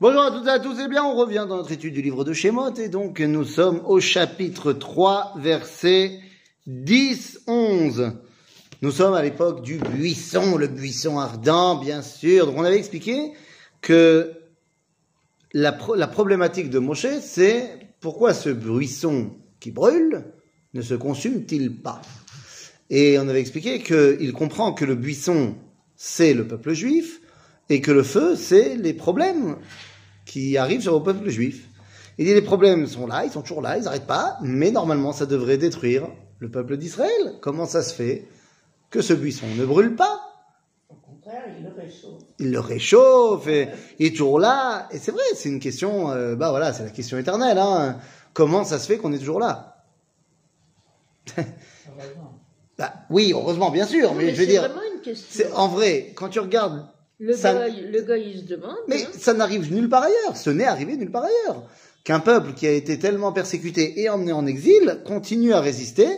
Bonjour à toutes et à tous, eh bien on revient dans notre étude du livre de Shemot et donc nous sommes au chapitre 3, versets 10, 11. Nous sommes à l'époque du buisson, le buisson ardent, bien sûr. Donc on avait expliqué que la, la problématique de Moshe, c'est pourquoi ce buisson qui brûle ne se consume-t-il pas? Et on avait expliqué qu'il comprend que le buisson, c'est le peuple juif, et que le feu, c'est les problèmes qui arrivent sur le peuple juif. Il dit les problèmes sont là, ils sont toujours là, ils n'arrêtent pas, mais normalement ça devrait détruire le peuple d'Israël. Comment ça se fait que ce buisson ne brûle pas? Au contraire, il le réchauffe. Il le réchauffe, et il est toujours là. Et c'est vrai, c'est une question, euh, bah voilà, c'est la question éternelle. Hein. Comment ça se fait qu'on est toujours là? Heureusement. bah, Oui, heureusement, bien sûr, mais, Mais je veux c'est dire, vraiment une question. c'est en vrai, quand tu regardes Le, ça- gars, le gars, il se demande. Mais hein. ça n'arrive nulle part ailleurs. Ce n'est arrivé nulle part ailleurs. Qu'un peuple qui a été tellement persécuté et emmené en exil continue à résister,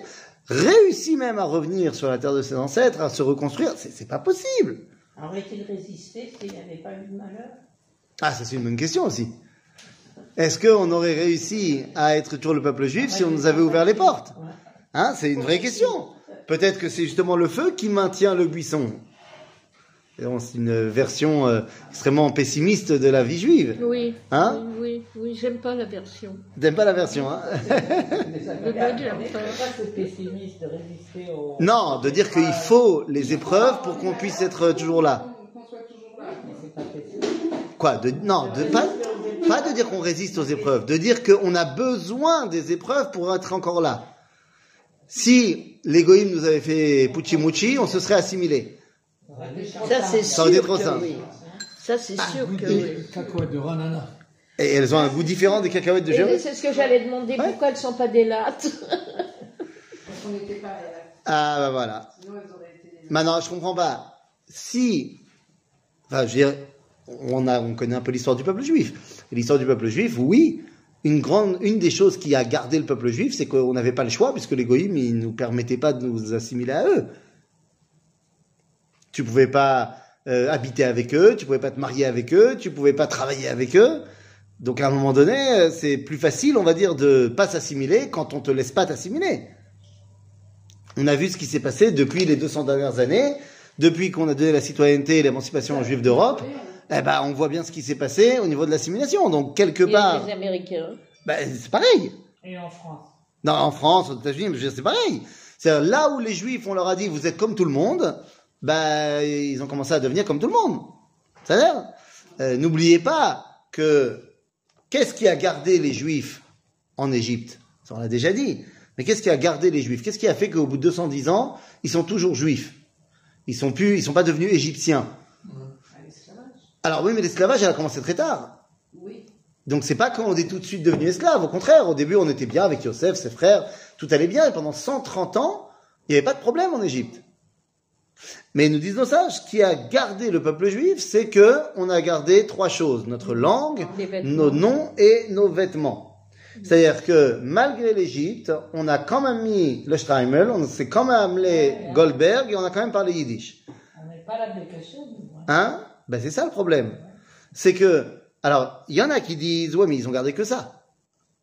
réussit même à revenir sur la terre de ses ancêtres, à se reconstruire. C'est, c'est pas possible. Aurait-il résisté s'il n'avait pas eu de malheur? Ah, ça c'est une bonne question aussi. Est-ce qu'on aurait réussi à être toujours le peuple juif si on nous avait ouvert les portes? Hein, c'est une vraie question. Peut-être que c'est justement le feu qui maintient le buisson. C'est une version euh, extrêmement pessimiste de la vie juive. Oui, Hein oui, oui, oui, j'aime pas la version. T'aimes pas la version, hein Le pas. c'est pas ce pessimiste de résister au... Non, de dire qu'il faut les épreuves pour qu'on puisse être toujours là. Mais c'est pas pessimiste. Quoi de, Non, de, pas, pas de dire qu'on résiste aux épreuves, de dire qu'on a besoin des épreuves pour être encore là. Si l'égoïme nous avait fait Pucci on se serait assimilé. Ça, c'est Ça sûr trop que simple. oui. Ça, c'est sûr Goût que de oui. cacahuètes de ranana. Et elles ont un goût différent des cacahuètes de Jérusalem. c'est ce que j'allais demander, Ouais. pourquoi elles sont pas des lattes? Parce qu'on n'était pas là. Ah bah voilà. Sinon, elles auraient été. Maintenant, je comprends pas. Si, enfin, je veux dire, on a, on connaît un peu l'histoire du peuple juif. Et L'histoire du peuple juif, oui. Une grande, une des choses qui a gardé le peuple juif, c'est qu'on n'avait pas le choix puisque les goïms, ils nous permettaient pas de nous assimiler à eux. Tu pouvais pas euh, habiter avec eux, tu pouvais pas te marier avec eux, tu pouvais pas travailler avec eux. Donc à un moment donné, euh, c'est plus facile, on va dire, de pas s'assimiler quand on te laisse pas t'assimiler. On a vu ce qui s'est passé depuis les 200 dernières années, depuis qu'on a donné la citoyenneté et l'émancipation aux Juifs d'Europe. Eh ben, on voit bien ce qui s'est passé au niveau de l'assimilation. Donc quelque Et part, les Américains. ben, c'est pareil. Et en France Non, en France, aux États-Unis, c'est pareil. C'est là où les Juifs, on leur a dit, vous êtes comme tout le monde, ben, ils ont commencé à devenir comme tout le monde. C'est-à-dire, euh, n'oubliez pas que qu'est-ce qui a gardé les Juifs en Égypte? Ça, on l'a déjà dit. Mais qu'est-ce qui a gardé les Juifs? Qu'est-ce qui a fait qu'au bout de 210 ans, ils sont toujours Juifs? Ils sont plus, ils sont pas devenus Égyptiens. Alors oui, mais l'esclavage, elle a commencé très tard. Oui. Donc c'est pas quand on est tout de suite devenu esclave. Au contraire, au début, on était bien avec Yosef, ses frères, tout allait bien. Et pendant 130 ans, il n'y avait pas de problème en Égypte. Mais nous disent nos sages, ce qui a gardé le peuple juif, c'est que on a gardé trois choses notre langue, nos noms et nos vêtements. C'est-à-dire que malgré l'Égypte, on a quand même mis le Streimel, on s'est quand même amené Goldberg et on a quand même parlé yiddish. On n'est pas l'application. Hein? Ben c'est ça le problème. C'est que, alors, il y en a qui disent, ouais, mais ils ont gardé que ça.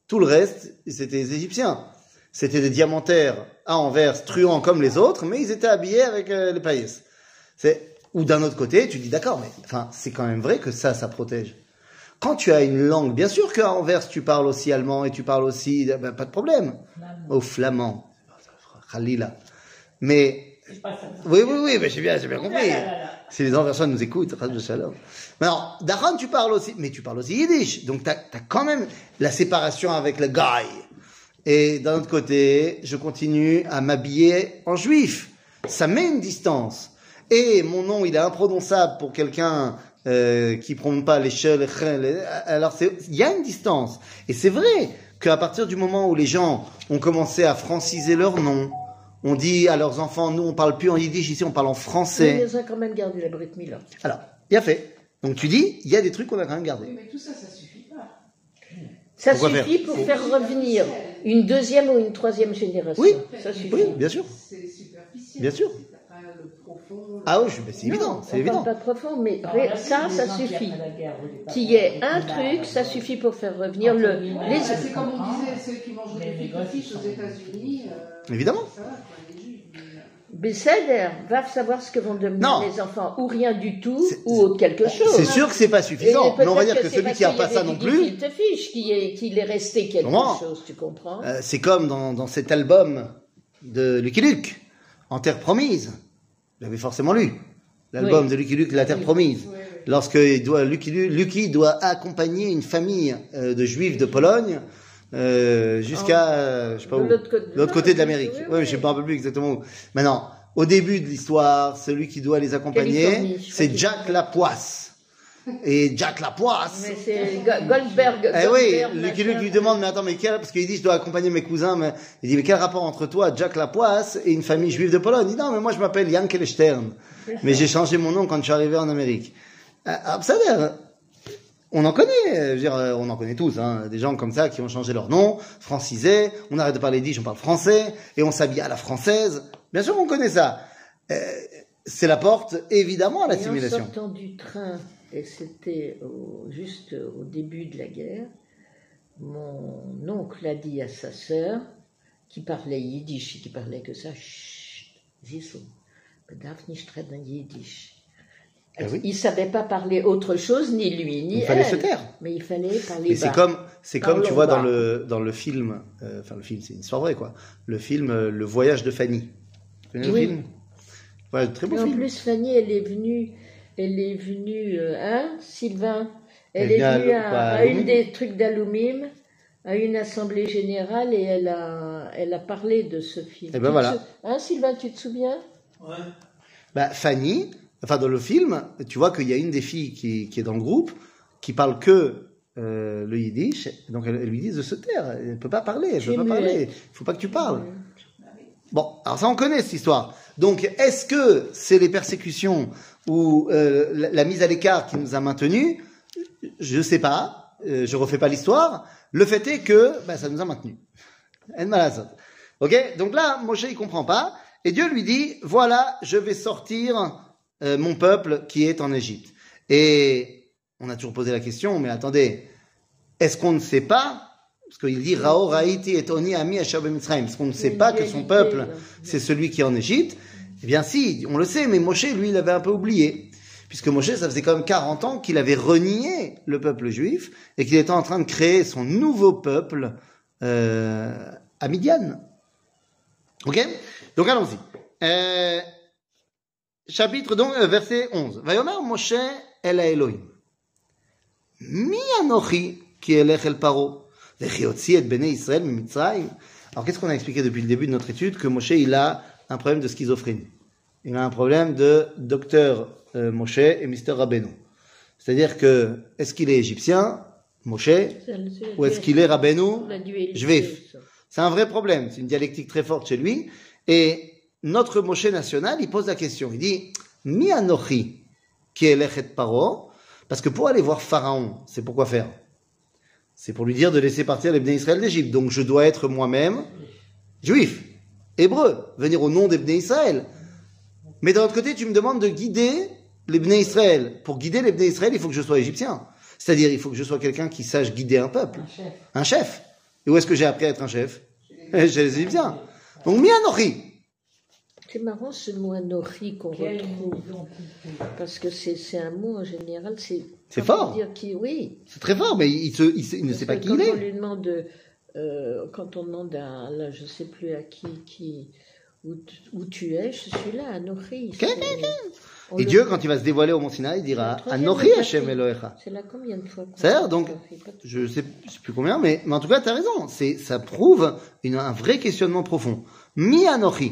Tout le reste, c'était les Égyptiens. C'était des diamantaires à Anvers, truands comme les autres, mais ils étaient habillés avec euh, les pailles. C'est ou d'un autre côté, tu dis d'accord, mais enfin, c'est quand même vrai que ça, ça protège. Quand tu as une langue, bien sûr qu'à Anvers, tu parles aussi allemand et tu parles aussi, ben, pas de problème. Au flamand, Khalila. Mais oui, oui, oui, mais j'ai bien, j'ai bien compris. Là, là, là, là. Si les anversois nous écoutent, de chaleur. Maintenant, Daran, tu parles aussi, mais tu parles aussi yiddish. Donc, tu as, quand même la séparation avec le guy. Et d'un autre côté, je continue à m'habiller en juif. Ça met une distance. Et mon nom, il est imprononçable pour quelqu'un euh, qui prononce pas les che, les che, les- Alors, il y a une distance. Et c'est vrai qu'à partir du moment où les gens ont commencé à franciser leur nom, on dit à leurs enfants, nous, on parle plus en yiddish, ici, on parle en français. Mais ils ont quand même gardé la Brit Mila. Alors, bien fait. Donc tu dis, il y a des trucs qu'on a quand même Oui, gardés. mais tout ça, ça suffit pas. Ça Pourquoi suffit faire? pour faire revenir une deuxième ou une troisième génération. Oui. ça suffit. Oui, bien sûr. C'est superficiel. Bien sûr. Pas profond profond. Ah oui, ben, c'est évident, c'est évident. pas profond, mais Alors, ré- là, ça, ça suffit. Qu'il y ait un truc, ça suffit pour faire revenir le, c'est comme on Ah. disait, ceux qui mangent Les des fiches aux États-Unis. euh, Évidemment. Ça va, quoi, les juifs. mais, euh, Besséder va savoir ce que vont devenir Non. les enfants, ou rien du tout, ou autre quelque chose. C'est sûr que c'est pas suffisant, mais on va dire que celui qui a qu'il y pas ça non plus, gefilte fiche qu'il est, resté quelque Comment chose, tu comprends? Euh, c'est comme dans, dans cet album de Lucky Luke, En Terre Promise. Vous l'avez forcément lu. L'album Oui. de Lucky Luke, La Terre Promise. oui. Lorsque il doit, Lucky, Lu- Lucky doit accompagner une famille euh, de juifs de Pologne euh, jusqu'à, euh, je sais pas où, l'autre côté- de côté l'Amérique. oui, Oui, oui. je ne me rappelle plus exactement où. Maintenant, au début de l'histoire, celui qui doit les accompagner, c'est Jack Lapoisse. Et Jack Lapoisse, Mais c'est Go- Goldberg. eh oui, Goldberg, Lucky Luke lui demande, mais attends, mais quel, parce qu'il dit, je dois accompagner mes cousins, mais il dit, mais quel rapport entre toi, Jack Lapoisse, et une famille juive de Pologne? Il dit, non, mais moi, je m'appelle Yankel Stern. Mais j'ai changé mon nom quand je suis arrivé en Amérique. On en connaît, euh, je veux dire, euh, on en connaît tous, hein, des gens comme ça qui ont changé leur nom, francisé, on arrête de parler d'Ish, on parle français, et on s'habille à la française. Bien sûr, on connaît ça. Euh, c'est la porte, évidemment, à Et en l'assimilation. sortant du train, et c'était au- juste au début de la guerre, mon oncle a dit à sa sœur, qui parlait yiddish, qui parlait que ça, Chut, siehst du, man darf nicht reden yiddish. Eh oui. Il savait pas parler autre chose, ni lui, ni Il fallait elle. se taire. Mais il fallait parler Mais c'est comme, c'est comme tu vois dans le dans le film, euh, enfin le film, c'est une histoire vraie quoi. Le film euh, Le Voyage de Fanny. Tu connais Oui. le film? Ouais, très beau Et en film. plus, Fanny, elle est venue, elle est venue, euh, hein, Sylvain? Elle Elle est venue à, à à une des trucs d'Alumim, à une assemblée générale, et elle a, elle a parlé de ce film. Eh ben Tu voilà. Hein, Sylvain, tu te souviens? Bah, Fanny, enfin dans le film, tu vois qu'il y a une des filles qui, qui est dans le groupe qui parle que euh, le yiddish, donc elle, elle lui dit de se taire, elle peut pas parler, elle Tu peut pas parler, il faut pas que tu parles. Bon, alors ça on connaît cette histoire. Donc est-ce que c'est les persécutions ou euh, la, la mise à l'écart qui nous a maintenus? Je sais pas, euh, je refais pas l'histoire. Le fait est que bah, ça nous a maintenus. Ok? Donc là, Moshe il comprend pas et Dieu lui dit voilà, je vais sortir euh, mon peuple qui est en Égypte. Et on a toujours posé la question, mais attendez, est-ce qu'on ne sait pas parce qu'il dit Rao Raïti et Oni Ami Bemitzrayim. Est-ce qu'on ne sait pas que son peuple, c'est celui qui est en Égypte? Eh bien, si, on le sait, mais Moshe, lui, il avait un peu oublié. Puisque Moshe, ça faisait quand même 40 ans qu'il avait renié le peuple juif et qu'il était en train de créer son nouveau peuple euh, à Midian. Ok? Donc allons-y. Euh, chapitre donc, euh, verset 11. Vayomer Moshe el Elohim. Mi anochi qui elech el paro. Vechiotzi et bnei Israël mimitzrayim. Alors qu'est-ce qu'on a expliqué depuis le début de notre étude? Que Moshe, il a un problème de schizophrénie. Il a un problème de docteur euh, Moshe et Mister Rabbeinu. C'est-à-dire que, est-ce qu'il est égyptien, Moshe, ou est-ce qu'il est Rabbeinu, juif? c'est un vrai problème. C'est une dialectique très forte chez lui. Et notre Moshe national, il pose la question. Il dit, Mi anochi qui est paro, parce que pour aller voir Pharaon, c'est pour quoi faire? C'est pour lui dire de laisser partir les Bnei Israël d'Égypte. Donc je dois être moi-même juif, hébreu, venir au nom des Bnei Israël. Mais d'un autre côté, tu me demandes de guider les Bnei Israël. Pour guider les Bnei Israël, il faut que je sois égyptien. C'est-à-dire, il faut que je sois quelqu'un qui sache guider un peuple. Un chef. Un chef. Et où est-ce que j'ai appris à être un chef? Chez les Égyptiens. Donc, mi anochi. C'est marrant ce mot anori qu'on retrouve. Parce que c'est c'est un mot en général, c'est. C'est fort. Dire qui, oui. C'est très fort, mais il, se, il, se- il ne sait pas qui il quand on est. lui demande, euh, quand on demande à, là, je sais plus à qui, qui où, tu- où tu es, je suis là, on Et Dieu, quand il va se dévoiler au Mont Sinaï, il dira Anochi Hashem Elohecha. C'est là combien de fois C'est-à-dire, donc, Je sais, je sais plus combien, mais, mais en tout cas, tu as raison. C'est, ça prouve une, un vrai questionnement profond. Mi Anochi.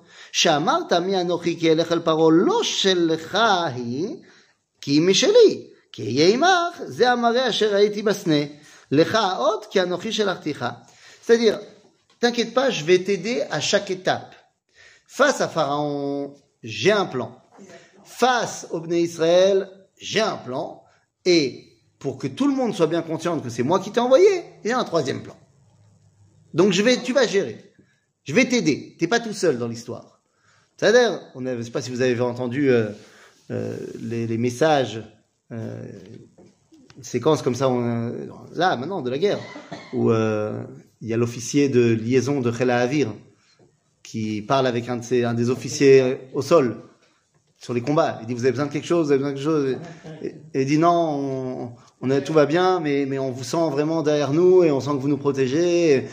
שאמרת מי אנוכי כי אלך אל פרעה לא שלך היא, כי היא משלי. כי אהיה עמך, זה המראה אשר ראיתי בסנה. לך עוד, כי אנוכי שלחתיך. C'est-à-dire, t'inquiète pas, je vais t'aider à chaque étape. Face à Pharaon, j'ai un plan. Face au Bnei Israël, j'ai un plan. Et pour que tout le monde soit bien conscient que c'est moi qui t'ai envoyé, j'ai un troisième plan. Donc je vais, tu vas gérer. Je vais t'aider. T'es pas tout seul dans l'histoire. C'est-à-dire, on ne sais pas si vous avez entendu euh, euh, les, messages, euh, une comme ça, euh, là maintenant de la guerre, où il y a l'officier de liaison de Khela Avir qui parle avec un, des officiers au sol sur les combats. Il dit vous avez besoin de quelque chose, vous avez besoin de quelque chose. Et, il dit non, on, a, tout va bien, mais, on vous sent vraiment derrière nous et on sent que vous nous protégez.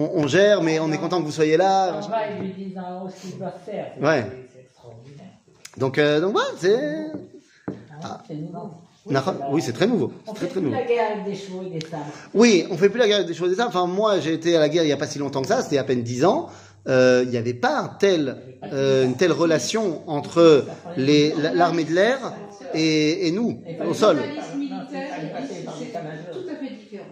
On, on gère, mais on est content que vous soyez là. On va, ils lui disent en haut ce qu'ils doivent faire. Ouais. C'est extraordinaire. Donc, euh, donc voilà, c'est. Hein, c'est nouveau. Oui, c'est très nouveau. On fait très très plus nouveau. la guerre avec des chevaux et des sables. Oui, on fait plus la guerre des choses et ça. Enfin, moi, j'ai été à la guerre il y a pas si longtemps que ça. C'était à peine dix ans. Euh, Il n'y avait pas un tel, euh, une telle relation entre l'armée de l'air et, et nous au sol. fait.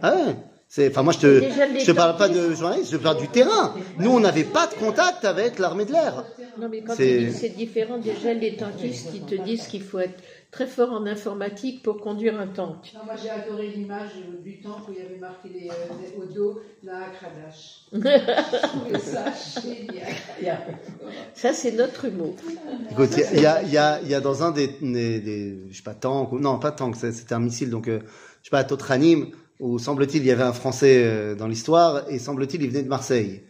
Ah ouais. C'est, enfin, moi, je te, les je te parle pas de journaliste, je parle du terrain. Nous, on n'avait pas de contact avec l'armée de l'air. Non, mais quand C'est- tu dis c'est différent, déjà les tankistes qui te disent qu'il faut être très fort en informatique pour conduire un tank. Non, moi j'ai adoré l'image du tank où il y avait marqué les, euh, au dos la Kradash. Je trouvais ça génial. Ça, c'est notre humour. Écoute, il y a, il y, a, il y a dans un des, des, des- je sais pas, tank, ou- non, pas tank, c'est- c'était un missile, donc, euh, je sais pas, Totranim, où semble-t-il, il y avait un Français euh, dans l'histoire, et semble-t-il, il venait de Marseille.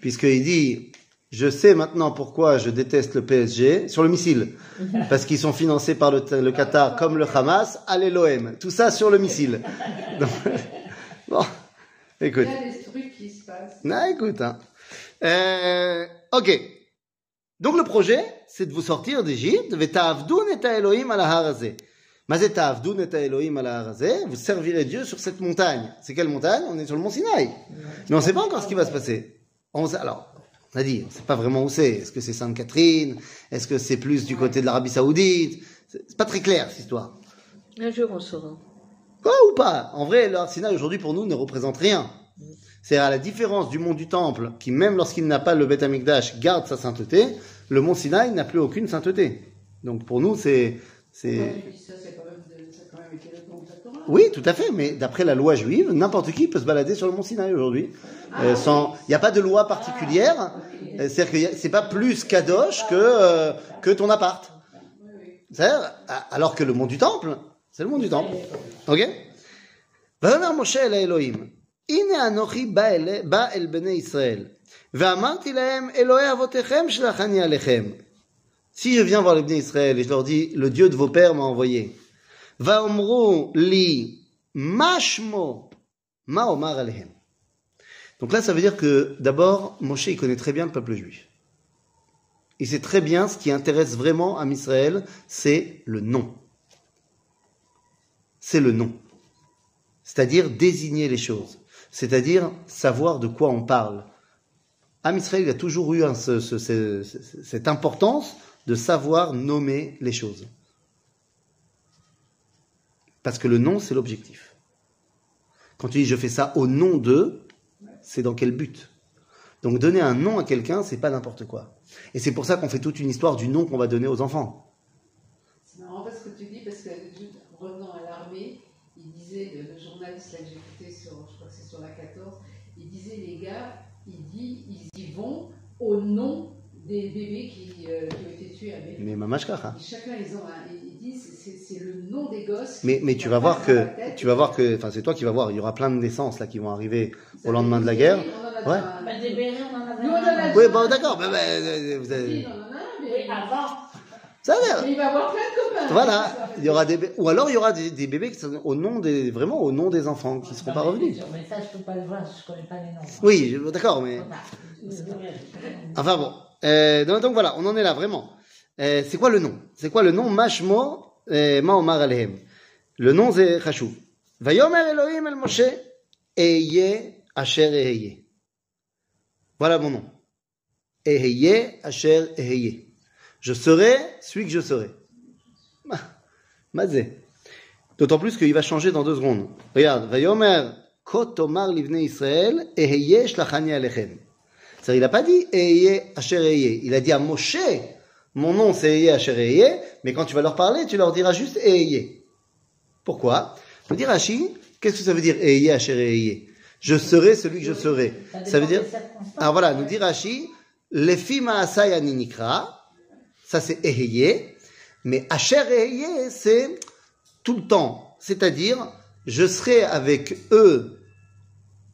Puisqu'il dit, je sais maintenant pourquoi je déteste le PSG, sur le missile, parce qu'ils sont financés par le, le Qatar comme le Hamas, allez l'OM. Tout ça sur le missile. Donc, bon, Il écoute. y a des trucs qui se passent. Non, écoute. Hein. Euh, ok. Donc le projet, c'est de vous sortir d'Égypte. Mazet ta'avdun et Elohim harazé. Vous servirez Dieu sur cette montagne. C'est quelle montagne? On est sur le mont Sinaï. Mais on ne sait pas encore ce qui va se passer. On sait, alors, on a dit, on ne sait pas vraiment où c'est. Est-ce que c'est Sainte-Catherine? Est-ce que c'est plus du côté de l'Arabie Saoudite? C'est pas très clair cette histoire. Un jour, on saura. Quoi ou pas? En vrai, le Sinaï aujourd'hui pour nous ne représente rien. C'est à la différence du mont du Temple, qui même lorsqu'il n'a pas le Beth Amikdash garde sa sainteté, le mont Sinaï n'a plus aucune sainteté. Donc pour nous, c'est, c'est, oui, tout à fait. Mais d'après la loi juive, n'importe qui peut se balader sur le mont Sinaï aujourd'hui. Euh, sans, il n'y a pas de loi particulière. Euh, C'est-à-dire que y a- c'est pas plus kadosh que euh, que ton appart. C'est-à-dire, a- alors que le mont du Temple, c'est le mont du Temple. Ok ויאמר משה אל האלוהים, הנה אנוכי בא אל, בא אל בני ישראל, ואמרתי להם, אלוהי אבותיכם שלחני עליכם. Si je viens voir les Bnei Israël et je leur dis, le Dieu de vos pères m'a envoyé, Li mashmo. Donc là, ça veut dire que d'abord, Moshe, il connaît très bien le peuple juif. Il sait très bien ce qui intéresse vraiment à Israël, c'est le nom. C'est le nom. C'est-à-dire désigner les choses. C'est-à-dire savoir de quoi on parle. À Israël il a toujours eu cette importance de savoir nommer les choses. Parce que le nom, c'est l'objectif. Quand tu dis je fais ça au nom d'eux, c'est dans quel but? Donc donner un nom à quelqu'un, c'est pas n'importe quoi. Et c'est pour ça qu'on fait toute une histoire du nom qu'on va donner aux enfants. C'est marrant parce que tu dis, parce que revenant à l'armée, il disait, le, journaliste là que sur, je crois que c'est sur la 14, il disait, les gars, il dit, ils y vont au nom des bébés qui, euh, qui ont été tués avec. Mais mamashkacha. Et chacun, ils ont un, il dit, c'est- le nom des gosses. Mais, mais tu vas voir que, tête. tu vas voir que, enfin c'est toi qui vas voir, il y aura plein de naissances là qui vont arriver Ça au lendemain de la guerre. on en a Ouais. Bah, des on en avait Nous, on en a. Oui, bon d'accord, mais, mais, vous avez- Oui, on en a un, mais, avant. ça a il va avoir plein de copains. Voilà, il y aura des, bé- ou alors il y aura des, des bébés qui sont au nom des, vraiment au nom des enfants qui seront pas mais- revenus. Mais ça, je peux pas le voir, je connais pas les noms. Oui, d'accord, mais enfin bon. Euh, donc, donc voilà, on en est là vraiment. Euh, c'est quoi le nom? C'est quoi le nom? Mashmo euh, Ma Omar Alehem. Le nom c'est Chashuv. Vayomer Elohim el Moshe Eye Asher Eye. Voilà mon nom. Eheye asher eheye. Je serai celui que je serai. Ah, Mazé. D'autant plus qu'il va changer dans deux secondes. Regarde, Vayomer kotomar livne Israël eheye shlachani alechem. C'est-à-dire, il n'a pas dit eheye asher eheye. Il a dit à Moshe, mon nom c'est eheye asher eheye, mais quand tu vas leur parler, tu leur diras juste eheye. Pourquoi? Dit Rashi, qu'est-ce que ça veut dire eheye asher eheye Je serai celui que je serai. Ça veut dire alors voilà, nous dit Rashi, Lefi Maasai Aninikra, ça c'est Eheye, mais Asher Eheye, c'est tout le temps. C'est-à-dire, je serai avec eux,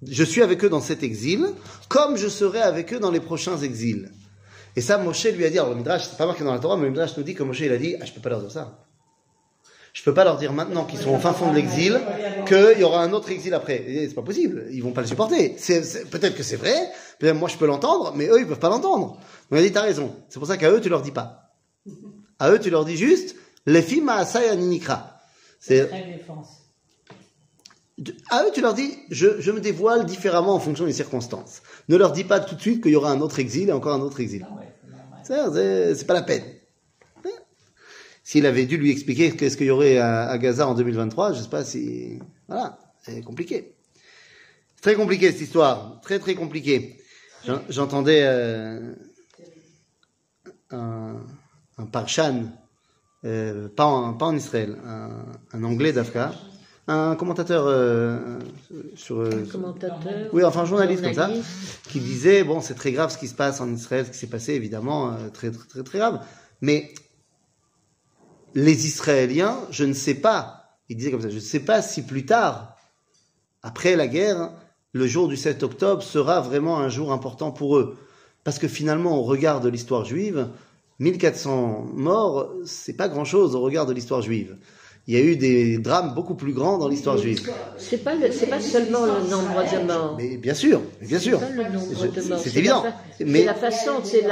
je suis avec eux dans cet exil, comme je serai avec eux dans les prochains exils. Et ça, Moshe lui a dit, alors le Midrash, c'est pas marqué dans la Torah, mais Midrash nous dit que Moshe, il a dit, ah, je peux pas leur dire ça. Je peux pas leur dire maintenant qu'ils sont au fin fond de l'exil qu'il y aura un autre exil après. C'est pas possible. Ils vont pas le supporter. Peut-être que c'est vrai. Peut-être moi je peux l'entendre, mais eux ils peuvent pas l'entendre. Donc il a dit t'as raison. C'est pour ça qu'à eux tu leur dis pas. À eux tu leur dis juste les filles Maasai Aninikra. C'est. À eux tu leur dis je, je me dévoile différemment en fonction des circonstances. Ne leur dis pas tout de suite qu'il y aura un autre exil et encore un autre exil. Ah c'est pas la peine. Hein S'il avait dû lui expliquer qu'est-ce qu'il y aurait à, à Gaza en 2023, je sais pas si... Voilà, c'est compliqué. C'est Très compliqué cette histoire, très très compliqué. J'en- J'entendais euh, un, un parshan, euh, pas, en, pas en Israël, un, un anglais d'Afka, un commentateur euh, sur... euh, Commentateur. oui, enfin, un journaliste comme ça, qui disait, bon, c'est très grave ce qui se passe en Israël, ce qui s'est passé, évidemment, euh, très, très, très, très grave. Mais les Israéliens, je ne sais pas, il disait comme ça, je ne sais pas si plus tard, après la guerre, le jour du 7 octobre sera vraiment un jour important pour eux. Parce que finalement, au regard de l'histoire juive, 1400 morts, c'est pas grand chose au regard de l'histoire juive. Il y a eu des drames beaucoup plus grands dans l'histoire juive. C'est pas le- c'est pas seulement le nombre de morts. Mais bien sûr, bien sûr. C'est pas le nombre de morts. c'est évident. fa- Mais- C'est la façon, c'est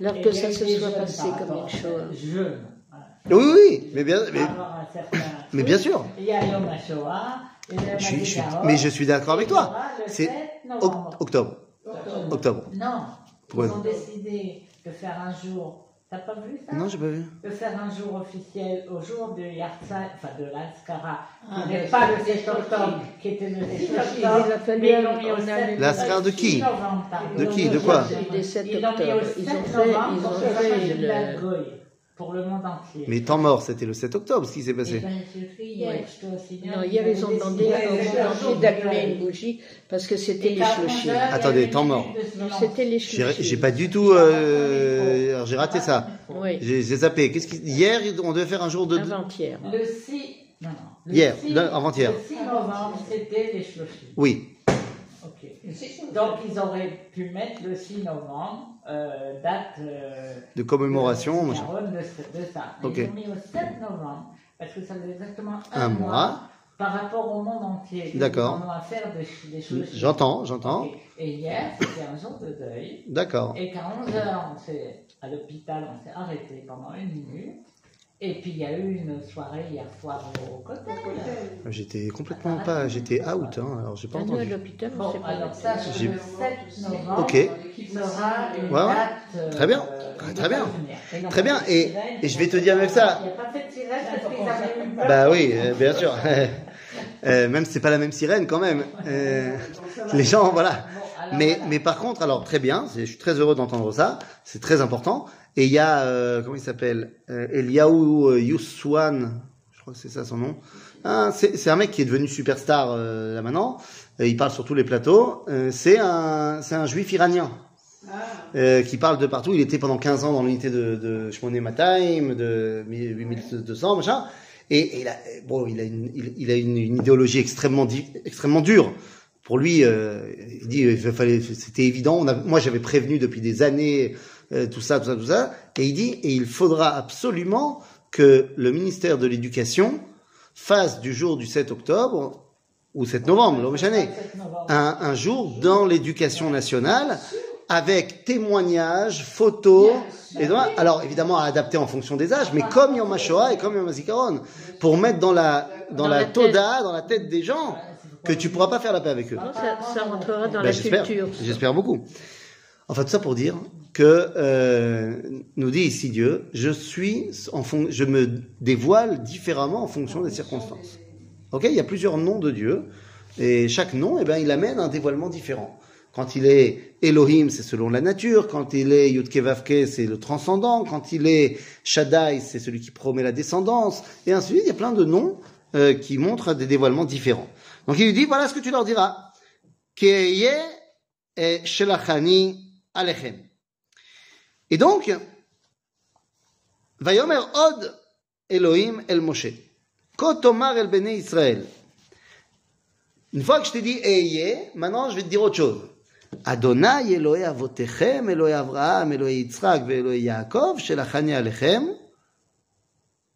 la, Et que ça se soit passé comme une chose. Oui, oui, mais bien, mais, mais bien sûr. Je suis- je suis- mais je suis d'accord avec toi. C'est 7 oc- novembre. octobre. Octobre. Non, ils ont décidé de faire un jour. T'as pas vu ça Non, j'ai pas vu. De faire un jour officiel au jour de Yartzai, enfin de l'Askara, Ah, qui n'est pas le 7 octobre, qui était le 7 Il octobre. a fallu mais ils l'ont mis au en 7 aller- L'Askara de qui. De qui De quoi Des 7 Ils l'ont mis au octobre. 7 Ils ont fait, novembre pour que fasse fait pour le monde entier. Mais temps mort, c'était le 7 octobre, ce qui s'est passé. ben, Ouais. non, hier ils ont demandé d'allumer une bougie parce que c'était les shloshim. 11 heures, il y Attendez, temps mort. c'était les J'ai shloshim. j'ai pas du tout. Euh, alors, j'ai raté ça. Oui, J'ai zappé. Qu'est-ce qui... Hier, on devait faire un jour de. avant-hier. Le 6, non, non. Le Hier, 6 non, avant-hier. Le 6 novembre, c'était les Shloshim. Oui. Ok. Donc, ils auraient pu mettre le 6 novembre, euh, date. euh, De commémoration, de, de, ce- de ça. Mais Ok. Ils ont mis au 7 novembre, parce que ça faisait exactement un, Un mois. par rapport au monde entier. D'accord. Ils en ont à faire des, des Shloshim. J'entends, j'entends. Et hier, c'était un jour de deuil. D'accord. Et qu'à 11h, on s'est, à l'hôpital, on s'est arrêté pendant une minute. Et puis il y a eu une soirée hier soir au côté. J'étais complètement pas. J'étais out, hein, alors j'ai pas Ah, entendu. l'hôpital, on Bon, alors ça, le 7 novembre Ok. sera une Ouais, ouais. date. euh, Très bien. euh, Très bien. non Très bien. Et, je vais te dire même ça. Il n'y a pas fait de sirène parce qu'ils avaient eu peur. Bah oui, euh, bien sûr. Euh, même si c'est pas la même sirène quand même. Euh, les gens, voilà. Mais, voilà. mais par contre, alors très bien, je suis très heureux d'entendre ça, c'est très important. Et il y a, euh, comment il s'appelle euh, Eliaou euh, Youswan, je crois que c'est ça son nom. Ah, c'est un mec qui est devenu superstar euh, là maintenant. Il parle sur tous les plateaux. C'est un, c'est un juif iranien. euh, qui parle de partout. Il était pendant 15 ans dans l'unité de, de Shmoné Mataim, de 8200, machin. Et, et il a, bon, il a une, il, il a une, une idéologie extrêmement, di- extrêmement dure. Pour lui, euh, il dit, il fallait, c'était évident. On a, moi, j'avais prévenu depuis des années euh, tout ça, tout ça, tout ça. Et il dit, et il faudra absolument que le ministère de l'Éducation fasse du jour du 7 octobre ou 7 novembre, l'homme chané, 7 novembre. un, un jour dans l'éducation nationale avec témoignages, photos. Et donc, alors évidemment à adapter en fonction des âges, mais comme Yom HaShoah et comme Yom HaZikaron, pour mettre dans la dans, Dans la, toda, dans la tête des gens, que tu pourras pas faire la paix avec eux. Ça, ça rentrera dans Ben, la culture. j'espère beaucoup. Enfin, tout ça pour dire que euh, nous dit ici Dieu, je suis en fon- je me dévoile différemment en fonction des circonstances. Ok, il y a plusieurs noms de Dieu et chaque nom, eh ben, il amène un dévoilement différent. Quand il est Elohim, c'est selon la nature. Quand il est Yudke Vavke, c'est le transcendant. Quand il est Shaddai, c'est celui qui promet la descendance. Et ainsi de suite, il y a plein de noms euh, qui montrent des dévoilements différents. Donc il lui dit, voilà ce que tu leur diras. Keye et Shelachani Alechem. Et donc, Vayomer Od Elohim El Moshe. Kotomar El Bene Israël. Une fois que je t'ai dit Eye, maintenant je vais te dire autre chose. Adonai Elohei Avotechem, Elohei Avraham, Elohei Yitzhak, Elohei Yaakov, Shelachani Alechem.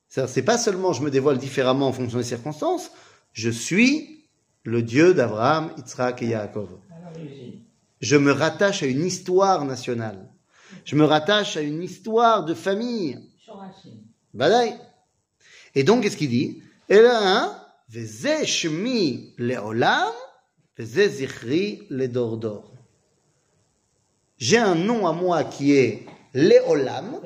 C'est pas seulement je me dévoile différemment en fonction des circonstances, je suis le Dieu d'Abraham, Yitzhak et Yaakov. À l'origine. Je me rattache à une histoire nationale. Je me rattache à une histoire de famille. Badaï. Et donc, qu'est-ce qu'il dit? Et là, hein? J'ai un nom à moi qui est leolam,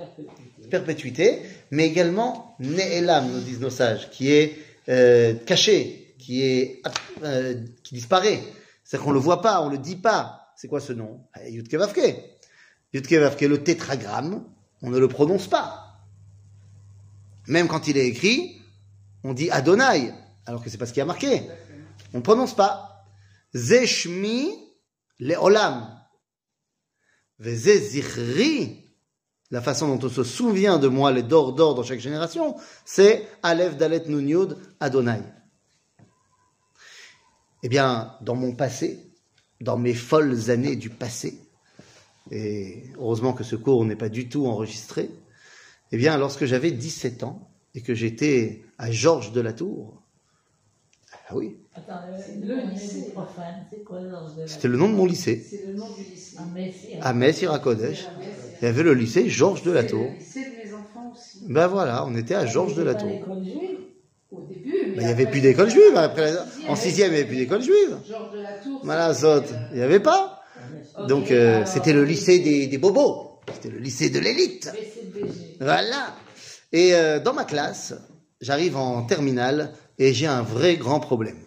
Perpétuité. mais également ne'elam, nous disent nos sages, qui est euh, caché, qui est euh, qui disparaît. C'est qu'on le voit pas, on le dit pas. C'est quoi ce nom? Eh, Yudke Vavke. Vavke, le tétragramme, on ne le prononce pas. Même quand il est écrit, on dit Adonai, alors que c'est pas ce qui a marqué. On ne prononce pas. Zeshmi le'olam. Veze zichri, la façon dont on se souvient de moi, les d'or d'or dans chaque génération, c'est Aleph Dalet Nun Yud Adonai. Eh bien, dans mon passé, dans mes folles années du passé, et heureusement que ce cours n'est pas du tout enregistré, eh bien, lorsque j'avais 17 ans et que j'étais à Georges de la Tour, ah oui, Attends, C'est le le nom lycée. des profanes, c'est quoi l'ordre de la c'était le nom de mon lycée, C'est le nom du lycée. Ah, à Metz, Irakodesh. Il y avait le lycée Georges de la Tour. le lycée de mes enfants aussi. Ben voilà, on était à Georges de la Tour. Au début. Mais il n'y avait après, plus d'école juive. Après, la- en sixième, il n'y avait plus d'école juive. Georges de la Tour. Saute. Il n'y avait pas. Donc, euh, c'était le lycée des, des bobos. C'était le lycée de l'élite. Voilà. Et euh, dans ma classe, j'arrive en terminale et j'ai un vrai grand problème.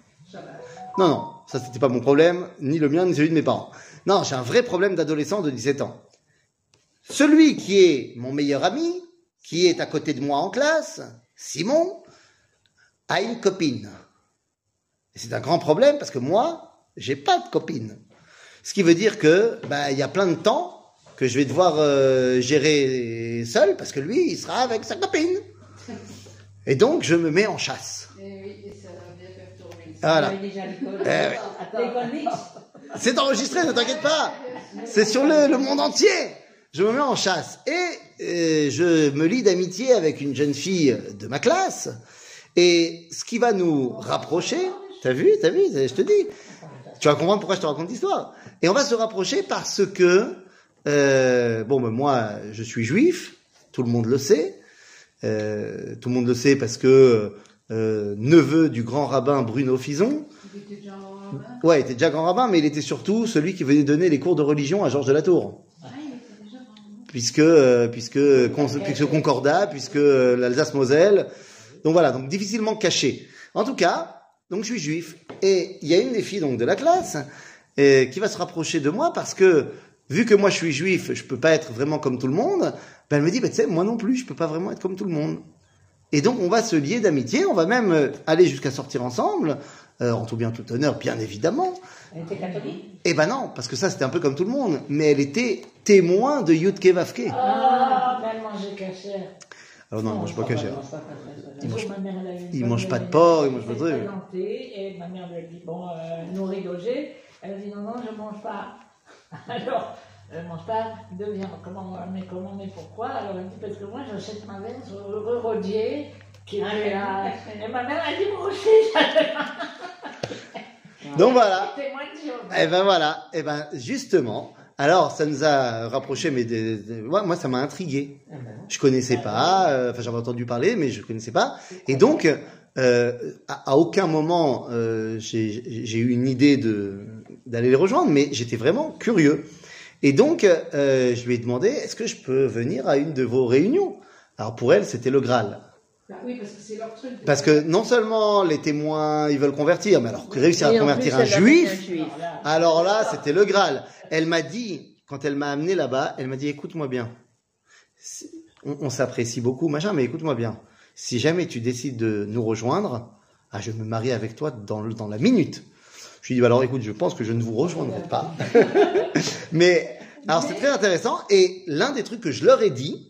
Non, non, ça c'était pas mon problème, ni le mien, ni celui de mes parents. Non, j'ai un vrai problème d'adolescent de 17 ans. Celui qui est mon meilleur ami, qui est à côté de moi en classe, Simon, a une copine. Et c'est un grand problème parce que moi, j'ai pas de copine. Ce qui veut dire que, bah, il y a plein de temps que je vais devoir euh, gérer seul parce que lui, il sera avec sa copine. Et donc, je me mets en chasse. Et oui, et ça va bien faire tourner. Voilà. Eh oui. C'est enregistré, ne t'inquiète pas. C'est sur le, le monde entier. Je me mets en chasse et euh, je me lie d'amitié avec une jeune fille de ma classe. Et ce qui va nous rapprocher, t'as vu, t'as vu, je te dis. Tu vas comprendre pourquoi je te raconte l'histoire. Et on va se rapprocher parce que, euh, bon, ben moi, je suis juif, tout le monde le sait. Euh, tout le monde le sait parce que euh, neveu du grand rabbin Bruno Fison, Il était déjà en rabbin. Ouais, il était déjà grand rabbin, mais il était surtout celui qui venait donner les cours de religion à Georges de la Tour. Grand. Puisque, puisque, con- puisque Concordat, puisque l'Alsace-Moselle. Donc voilà, donc difficilement caché. En tout cas, donc je suis juif. Et il y a une des filles donc de la classe qui va se rapprocher de moi parce que, vu que moi je suis juif, je peux pas être vraiment comme tout le monde, ben elle me dit, ben, tu sais, moi non plus, je peux pas vraiment être comme tout le monde. Et donc on va se lier d'amitié, on va même euh, aller jusqu'à sortir ensemble, euh, en tout bien tout honneur, bien évidemment. Elle était catholique? Eh ben non, parce que ça c'était un peu comme tout le monde, mais elle était témoin de Yudke Vavke. Ah, mais elle mangeait cachère. Alors non, il mange pas cachère. Il mange, il mange pas de porc, il mange pas de trucs. Et ma mère lui a dit, bon, euh, nourri logé. Elle a dit, non, non, je mange pas. Alors, elle mange pas de viande. Comment, mais comment, mais pourquoi? Alors elle dit, parce que moi, j'achète ma veine sur le rue Rodier, qui Ah, est là. Et ma mère a dit, moi aussi, j'achète Donc voilà. Jéhovah. Eh ben voilà. Eh ben justement. Alors ça nous a rapprochés, mais des- des- moi, moi, ça m'a intrigué. Je connaissais pas. euh, Enfin j'avais entendu parler, mais je connaissais pas. Et donc euh, à, aucun moment euh, j'ai j'ai eu une idée de d'aller les rejoindre, mais j'étais vraiment curieux. Et donc, euh, je lui ai demandé, est-ce que je peux venir à une de vos réunions? Alors pour elle, c'était le Graal. Bah oui, parce que c'est leur truc. Parce que non seulement les témoins, ils veulent convertir, mais alors réussir à convertir plus, un juif, fait un juif. Alors là, c'était le Graal. Elle m'a dit, quand elle m'a amené là-bas, elle m'a dit, écoute-moi bien. On s'apprécie beaucoup, machin, mais écoute-moi bien. Si jamais tu décides de nous rejoindre, ah, je me marie avec toi dans, le- dans la minute. Je lui ai dit, bah alors écoute, je pense que je ne vous rejoindrai pas. mais, alors c'est très intéressant. Et l'un des trucs que je leur ai dit,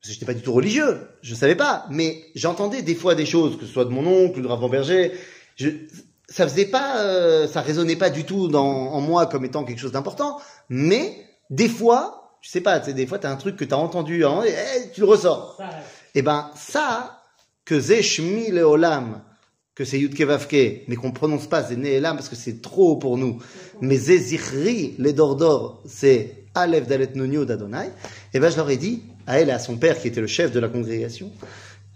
parce que j'étais pas du tout religieux, je savais pas, mais j'entendais des fois des choses, que ce soit de mon oncle ou de Rav Berger, je, ça faisait pas, euh, ça résonnait pas du tout dans, en moi comme étant quelque chose d'important, mais des fois, je sais pas, des fois t'as un truc que t'as entendu, hein, et, eh, tu le ressors. ça, Eh ben, ça, que Zeshmi Leolam, que c'est Yudke Vavke, mais qu'on prononce pas, c'est Neelam parce que c'est trop haut pour nous. Mais Zezichri, les Dordor, c'est Aleph Dalet Nunio d'Adonai. Eh ben, je leur ai dit, à elle et à son père, qui était le chef de la congrégation,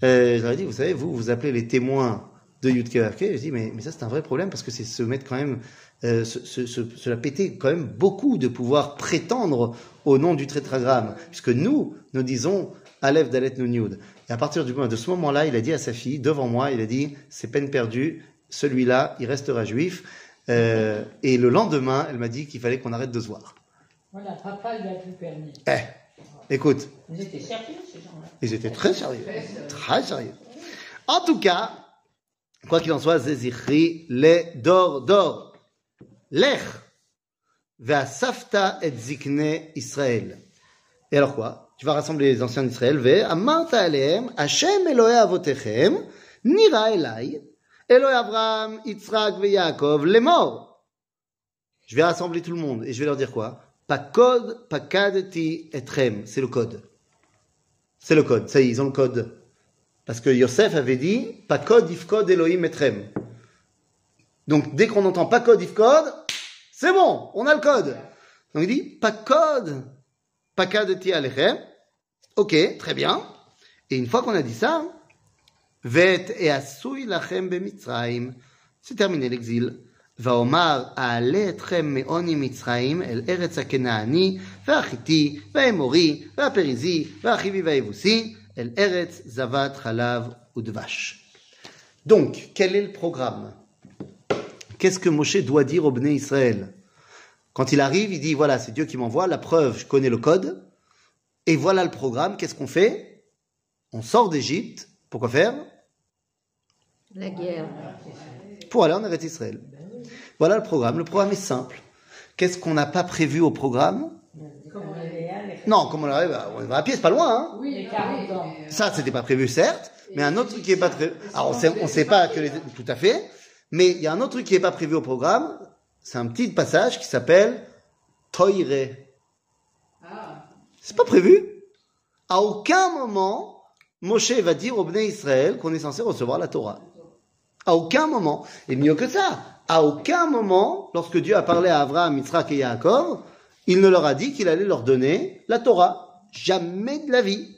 euh, je leur ai dit, vous savez, vous, vous appelez les témoins de Vavke. Je dis, mais, mais ça, c'est un vrai problème parce que c'est se mettre quand même, euh, se, se, se, se la péter quand même beaucoup de pouvoir prétendre au nom du tétragramme. Puisque nous, nous disons Aleph Dalet Nun Yud. Et à partir du moment de ce moment-là, il a dit à sa fille, devant moi, il a dit, c'est peine perdue, celui-là, il restera juif. Euh, et le lendemain, elle m'a dit qu'il fallait qu'on arrête de se voir. Voilà, papa, il a plus permis. Eh, écoute, Ils étaient sérieux, ces gens-là. ils étaient très sérieux. Très sérieux. En tout cas, quoi qu'il en soit, Zézichri, les d'or, d'or, l'ech, safta et zikne Israël. Et alors quoi? Tu vas rassembler les anciens d'Israël, ve, amarta alehem, Hashem Elohe avotechem, nira elai, Elohe Abraham, Yitzhak ve Yaakov, les morts. Je vais rassembler tout le monde et je vais leur dire quoi? Pakod, pakadeti etrem. C'est le code. C'est le code. Ça y est, ils ont le code. Parce que Yosef avait dit Pakod, ifkod, Elohim, etrem. Donc dès qu'on entend Pakod, ifkod, c'est bon, on a le code. Donc il dit Pakod, pakadeti alechem. Ok, très bien. Et une fois qu'on a dit ça, Vet et asui lachem bemitzraim. C'est terminé l'exil. ואומר אעלה אתכם מעוני מצרים אל ארץ הכנעני והחיתי והאמורי והפריזי והחיבי והיבוסי אל ארץ זבת חלב ודבש. Donc, quel est le programme Qu'est-ce que Moshe doit dire au Bnei Israël Quand il arrive, il dit voilà, c'est Dieu qui m'envoie, la preuve, je connais le code, et voilà le programme, qu'est-ce qu'on fait On sort d'Égypte, pourquoi faire La guerre. Pour aller en Eretz Israël. Voilà le programme. Le programme est simple. Qu'est-ce qu'on n'a pas prévu au programme Comme Non, comme on arrive, on va à pied, c'est pas loin. Hein Oui, les oui, 40 ans. mais, Ça, c'était pas prévu, certes, mais un autre truc qui est pas prévu. Alors, on sait, on sait pas que les... tout à fait, mais il y a un autre truc qui est pas prévu au programme. C'est un petit passage qui s'appelle Toire. Ah, C'est pas prévu. À aucun moment, Moshe va dire au Bnei Israël qu'on est censé recevoir la Torah. À aucun moment. Et mieux que ça, à aucun moment, lorsque Dieu a parlé à Abraham, Yitzhak et Yaakov, il ne leur a dit qu'il allait leur donner la Torah. Jamais de la vie.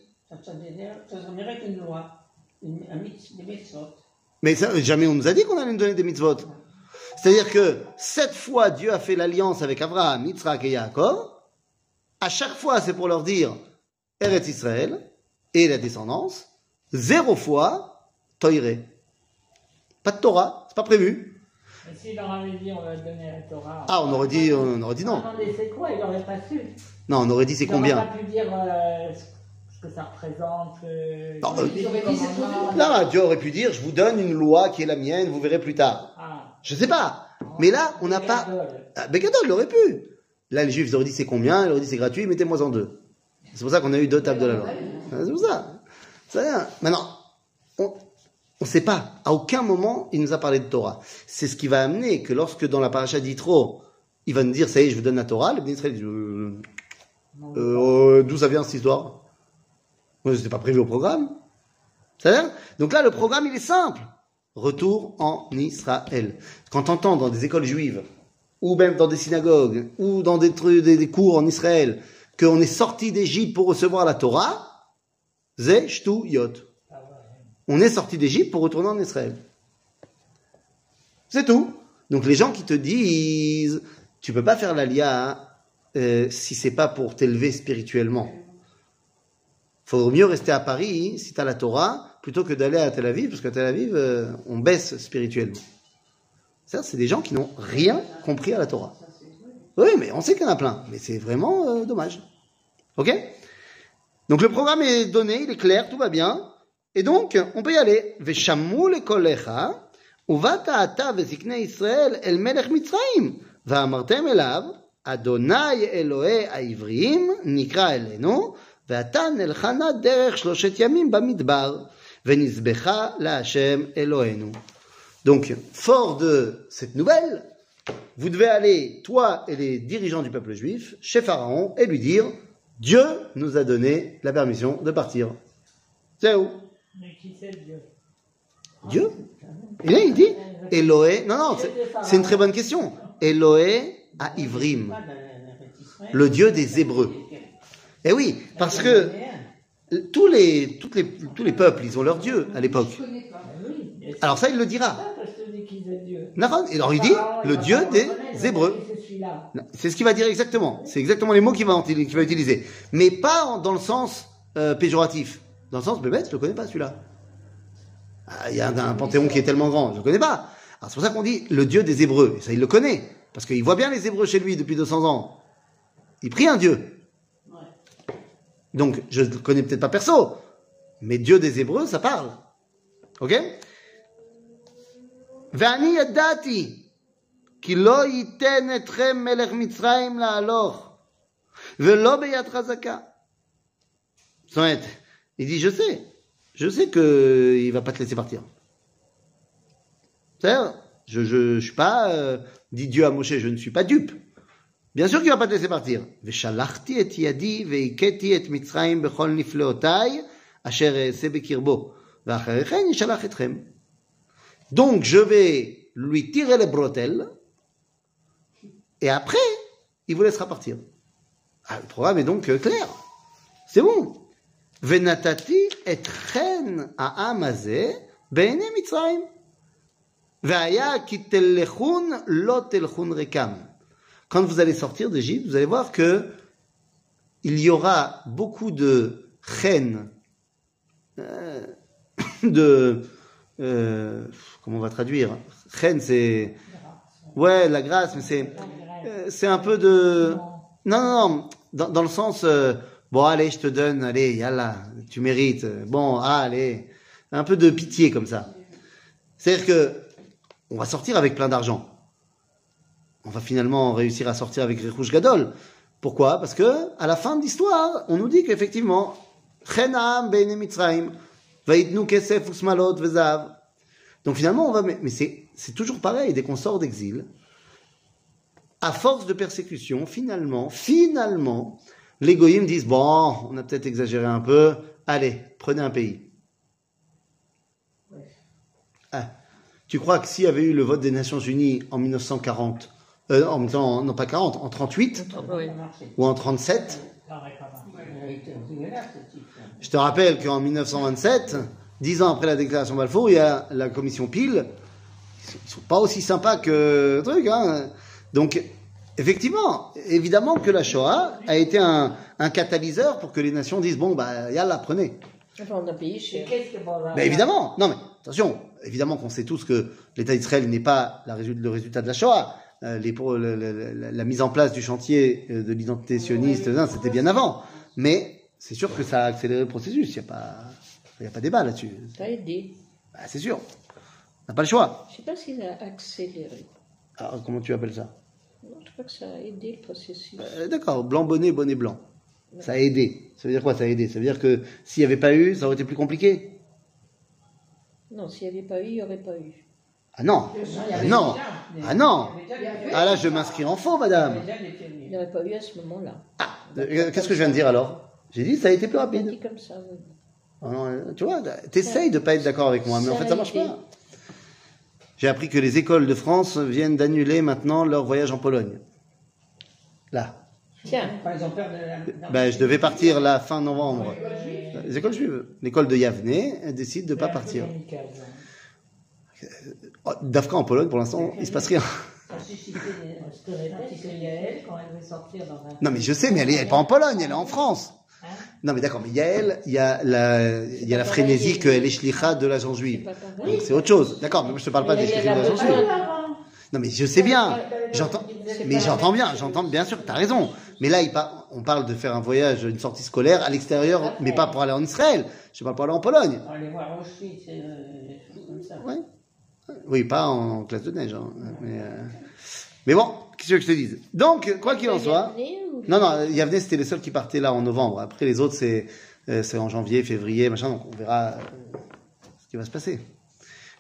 Mais ça, jamais on nous a dit qu'on allait nous donner des mitzvot. C'est-à-dire que sept fois Dieu a fait l'alliance avec Abraham, Yitzhak et Yaakov. À chaque fois, c'est pour leur dire Eretz Israël et la descendance. Zéro fois Toire. Pas de Torah, c'est pas prévu. S'il leur avait dit on va donner la Torah. Ah, on aurait dit, on aurait dit non. c'est quoi, il n'aurait pas su. Non, on aurait dit c'est Il n'aurait combien? pas pu dire euh, ce que ça représente. euh, Non, les euh, dit. Là, Dieu aurait pu dire je vous donne une loi qui est la mienne, vous verrez plus tard. Ah. Je sais pas. Mais là, on n'a pas. Gadol. Ah, Begadol, il aurait pu. Là, les Juifs, ils auraient dit c'est combien? Ils auraient dit c'est gratuit, mettez-moi en deux. C'est pour ça qu'on a eu deux tables de la loi. Ah, C'est pour ça. C'est rien. Maintenant, on ne sait pas. À aucun moment, il nous a parlé de Torah. C'est ce qui va amener que lorsque dans la paracha d'Itro, il va nous dire ça y est, je vous donne la Torah, le Israël dit euh, euh, d'où ça vient cette histoire? C'était pas prévu au programme. Ça Donc là, le programme, il est simple. Retour en Israël. Quand on entend dans des écoles juives, ou même dans des synagogues, ou dans des, trucs- des, des cours en Israël, qu'on est sorti d'Égypte pour recevoir la Torah, Zé, Shtu, Yot. On est sorti d'Égypte pour retourner en Israël. C'est tout. Donc les gens qui te disent, tu peux pas faire l'alia euh, si c'est pas pour t'élever spirituellement. Faut mieux rester à Paris si tu as la Torah plutôt que d'aller à Tel Aviv, parce qu'à Tel Aviv, euh, on baisse spirituellement. Ça, c'est des gens qui n'ont rien compris à la Torah. Oui, mais on sait qu'il y en a plein, mais c'est vraiment euh, dommage. Ok? Donc le programme est donné, il est clair, tout va bien. Et donc, on peut y aller. Veshamu lekolecha, uvata ata vezikne Israël el melech Mitzrayim, ואמרתם אליו, אדוני אלוהי העבריים נקרא אלינו, ועתה נלחנה דרך שלושת ימים במדבר, ונזבחה להשם אלוהינו. Donc, fort de cette nouvelle, vous devez aller, toi et les dirigeants du peuple juif, chez Pharaon et lui dire Dieu nous a donné la permission de partir. C'est où Mais qui c'est Dieu Dieu Et là, il dit Eloé. Non, non, c'est- une très bonne question. Eloé à Ivrim, le Dieu des Hébreux. Eh oui, parce que tous les, toutes les, tous les peuples, ils ont leur Dieu à l'époque. C'est Alors ça, il le dira. alors il dit Ah, le Dieu des Hébreux. C'est ce qu'il va dire exactement. C'est exactement les mots qu'il va, utiliser. Mais pas dans le sens euh, péjoratif. Dans le sens, bébête, je le connais pas celui-là. Ah, Il y a un, un panthéon qui est tellement grand, je le connais pas. Alors c'est pour ça qu'on dit le Dieu des Hébreux. Et ça, il le connaît. Parce qu'il voit bien les Hébreux chez lui depuis 200 ans. Il prie un Dieu. Donc, je ne le connais peut-être pas perso. Mais Dieu des Hébreux, ça parle. Ok ואני ידעתי כי לא ייתן אתכם מלך מצרים להלוך, ולא ביד חזקה. זאת אומרת, il dit, je sais, je sais qu'il ne va pas te laisser partir. C'est-à-dire, je ne suis pas, euh, dit Dieu à Moshe, je ne suis pas dupe. Bien sûr qu'il ne va pas te laisser partir. Donc je vais lui tirer les bretelles et après, il vous laissera partir. Ah, le programme est donc euh, clair. C'est bon. ונתתי אתכן העם הזה בעיני מצרים. והיה כי תלכון לא תלכון ריקם. Quand vous allez sortir d'Égypte, vous allez voir que il y aura beaucoup de reines, euh, de euh, comment on va traduire Reine, c'est ouais la grâce, mais c'est euh, c'est un peu de non non non dans, dans le sens euh, bon allez je te donne allez yallah tu mérites bon allez un peu de pitié comme ça. C'est-à-dire que on va sortir avec plein d'argent. On va finalement réussir à sortir avec Rouge Gadol. Pourquoi? Parce que à la fin de l'histoire, on nous dit qu'effectivement. Donc finalement, on va, mais c'est toujours pareil, dès qu'on sort d'exil, à force de persécution, finalement, finalement, les goyim disent bon, on a peut-être exagéré un peu, allez, prenez un pays. Ah. Tu crois que s'il y avait eu le vote des Nations Unies en 1940, euh, en non pas 40, en 38 Oui. ou en 37, Ça aurait pas marché. je te rappelle qu'en 1927, dix ans après la déclaration Balfour, il y a la commission Peel. Ils sont, ils sont pas aussi sympas que truc, hein. Donc, effectivement, évidemment que la Shoah a été un, un catalyseur pour que les nations disent bon bah yallah prenez. Mais évidemment, non mais attention, évidemment qu'on sait tous que l'État d'Israël n'est pas la le résultat de la Shoah. Euh, les, pro- le- le- le- la mise en place du chantier euh, de l'identité sioniste, non, c'était bien avant. Mais c'est sûr que ça a accéléré le processus. Il n'y a pas, il y a pas débat là-dessus. Ça a aidé. Bah, c'est sûr. On n'a pas le choix. Je ne sais pas s'il a accéléré. Alors, comment tu appelles ça? Non, je crois que ça a aidé le processus. Euh, D'accord, blanc bonnet, bonnet blanc. Ça a aidé. Ça veut dire quoi Ça a aidé? Ça veut dire que s'il n'y avait pas eu, ça aurait été plus compliqué? Non, s'il n'y avait pas eu, il n'y aurait pas eu. Ah non Ah non Ah non Ah là, je m'inscris en faux, madame Il n'y aurait pas eu à ce moment-là. Ah, euh, qu'est-ce que je viens de dire alors? J'ai dit ça a été plus rapide. dit comme ça. oui. Ah non, euh, tu vois, t'essayes de pas être d'accord avec moi, mais en fait ça marche pas. J'ai appris que les écoles de France viennent d'annuler maintenant leur voyage en Pologne. Là. Tiens, Quand ils ont peur de la. Ben, je devais partir la fin novembre. Les écoles juives. L'école de Yavne elle décide de pas partir. Oh, Dafka en Pologne, pour l'instant, il se passe rien. Ça suscitait des. Je te répète que Yael, quand elle veut sortir dans un. Non, mais je sais, mais elle est, elle est pas en Pologne, elle est en France. Non, mais d'accord, mais Yael, il y a la, il y a la frénésie qu'elle est shlicha de l'agence C'est juive. pas. Donc c'est autre chose. D'accord, mais moi je te parle pas des shlichim de la l'agence besoin. juive. Non, mais je sais bien. J'entends, C'est mais pas j'entends bien, j'entends bien sûr, t'as raison. Mais là, il par- on parle de faire un voyage, une sortie scolaire à l'extérieur, mais pas pour aller en Israël. Je parle pour aller en Pologne. On les voir Auschwitz, euh, des choses comme ça. Ouais. Oui, pas en classe de neige. hein. Mais, euh, mais bon, qu'est-ce que je te dise Donc, quoi qu'il en soit. Ou- Non, non, Yavne, c'était les seuls qui partaient là en novembre. Après, les autres, c'est euh, c'est en janvier, février, machin. Donc, on verra euh, ce qui va se passer.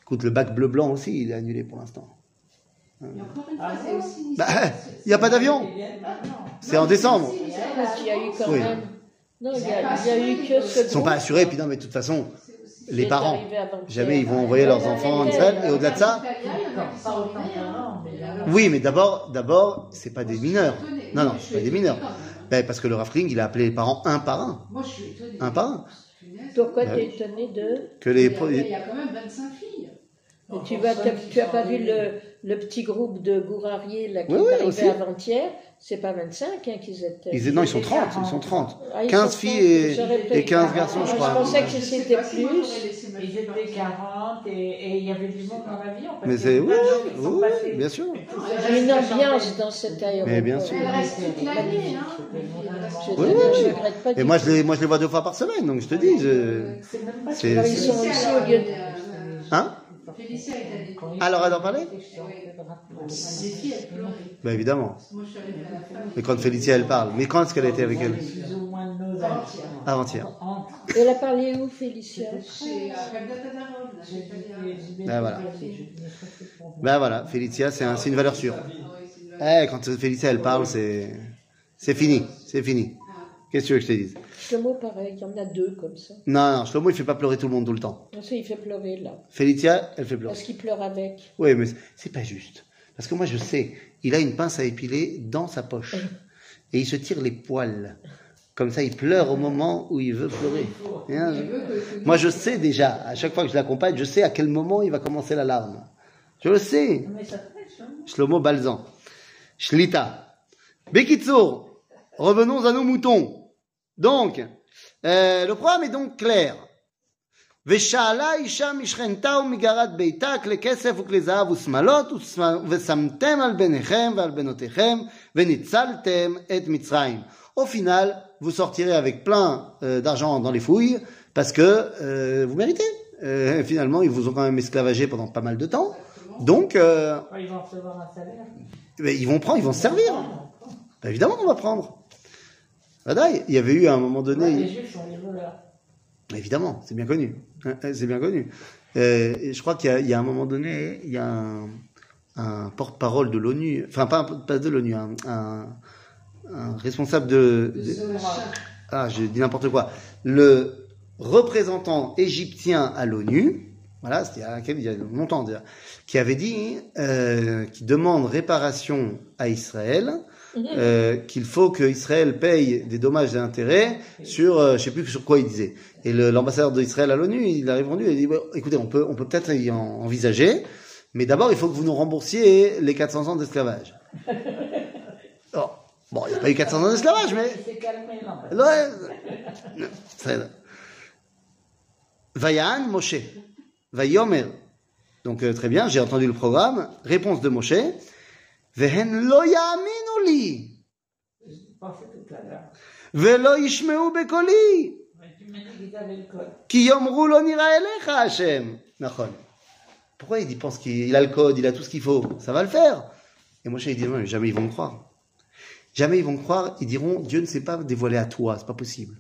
Écoute, le bac bleu-blanc aussi, il est annulé pour l'instant. Encore une fois, Ah aussi Bah, il n'y a pas d'avion. C'est en décembre. c'est aussi une histoire Parce qu'il y a eu quand Oui. même. Non, il y C'est a, pas il y a eu que ce Ils sont pas assurés. Puis non, mais de toute façon, les parents, jamais ils vont envoyer leurs enfants en Israël. Et au-delà de ça, oui, mais d'abord, d'abord, c'est pas des mineurs. étonnée. Non, non, c'est pas des étonnée mineurs. Ben, parce que le Rafling, il a appelé les parents un par un. Moi, je suis étonnée. Un par un. Pourquoi Ouais. tu es étonné de. Que les, Il y a- il y a quand même 25 filles. Et tu vas, tu as pas vu le, le petit groupe de gourariers là, qui Oui, est oui, arrivé aussi. avant-hier C'est pas 25 hein, qu'ils étaient. ils, non, ils sont 30, ils sont 30. Ah, ils 15 sont filles 30, et, et peut-être- 15 garçons, je Moi, crois. je pensais que Je c'était plus. Ils étaient partir. 40et et il y avait du monde dans l'avion. Mais c'est, oui, oui, bien sûr. Il y a une ambiance dans cet aéroport. Mais bien sûr. Elle reste toute l'année. Hein. Je, Oui, je oui. regrette pas Et moi, je les, je vois deux fois par semaine, donc je te dis, je... C'est même pas ils sont ici au lieu de. Hein Félicia est allée. Alors, elle en parlait. Bah évidemment. Moi, je suis arrivée à la fin. Mais quand Félicia, elle parle. Mais quand est-ce qu'elle a été avec elle. Avant-hier. Elle a parlé où, Félicia euh, Ah, voilà. Bah voilà, Félicia, c'est un, une valeur sûre. Ah Eh, quand Félicia, elle parle, c'est... C'est fini, c'est fini. Qu'est-ce que tu veux que je te dise? Shlomo, pareil, il y en a deux comme ça. Non, non, Shlomo, il fait pas pleurer tout le monde tout le temps. Non, ça, il fait pleurer là. Félicia, elle fait pleurer. Parce qu'il pleure avec. Oui, mais c'est pas juste. Parce que moi, je sais, il a une pince à épiler dans sa poche. Et il se tire les poils. Comme ça, il pleure au moment où il veut pleurer. Hein, je- Moi, je sais déjà, à chaque fois que je l'accompagne, je sais à quel moment il va commencer la larme. Je le sais. Mais ça pêche, hein. Shlomo Balzan. Shlita. Bekitsour. Revenons à nos moutons. Donc, euh, le programme est donc clair. ושאלה אישה משכנתה ומגרת ביתה כלי כסף וכלי זהב ושמלות ושמ- ושמתם על בניכם ועל בנותיכם וניצלתם את מצרים. Au final, vous sortirez avec plein euh, d'argent dans les fouilles parce que euh, vous méritez. Euh, finalement, ils vous ont quand même esclavagé pendant pas mal de temps. Donc, euh, Quand ils vont recevoir un salaire. ben, ils vont prendre, ils vont se servir. Ben, évidemment qu'on va prendre. Il y avait eu à un moment donné. Les juifs sont les voleurs. Évidemment, c'est bien connu. C'est bien connu. Euh, et je crois qu'il y, a- il y a un moment donné, il y a un, un porte-parole de l'ONU, enfin pas, un- pas de l'ONU, un, un- un responsable de, ah, je dis n'importe quoi, le représentant égyptien à l'ONU, voilà, c'était il y a- il y a longtemps déjà, qui avait dit, euh, qui demande réparation à Israël, Mhm. Euh, qu'il faut qu'Israël paye des dommages et intérêts sur, euh, je sais plus sur quoi il disait. Et l'ambassadeur d'Israël à l'ONU, il arrive en lui et dit, écoutez, on peut, on peut peut-être y envisager, mais d'abord, il faut que vous nous remboursiez les 400 ans d'esclavage. Oh, bon, il n'y a pas eu 400 ans d'esclavage, mais... C'est calmé, non, ouais. Vayan Moshe. Vayomer. Donc, euh, très bien, j'ai entendu le programme. Réponse de Moshe. והן לא יאמינו לי, Je pensais tout à l'heure. ולא ישמעו בקולי, Mais tu m'as dit qu'ils avaient le code. כי יאמרו לא נראה אליך השם. נכון. Pourquoi il dit- pense qu'il a le code, il a tout ce qu'il faut Ça va le faire. Et Moshe il dit non, mais jamais ils vont me croire. Jamais ils vont me croire, ils diront Dieu ne s'est pas dévoilé à toi, c'est pas possible.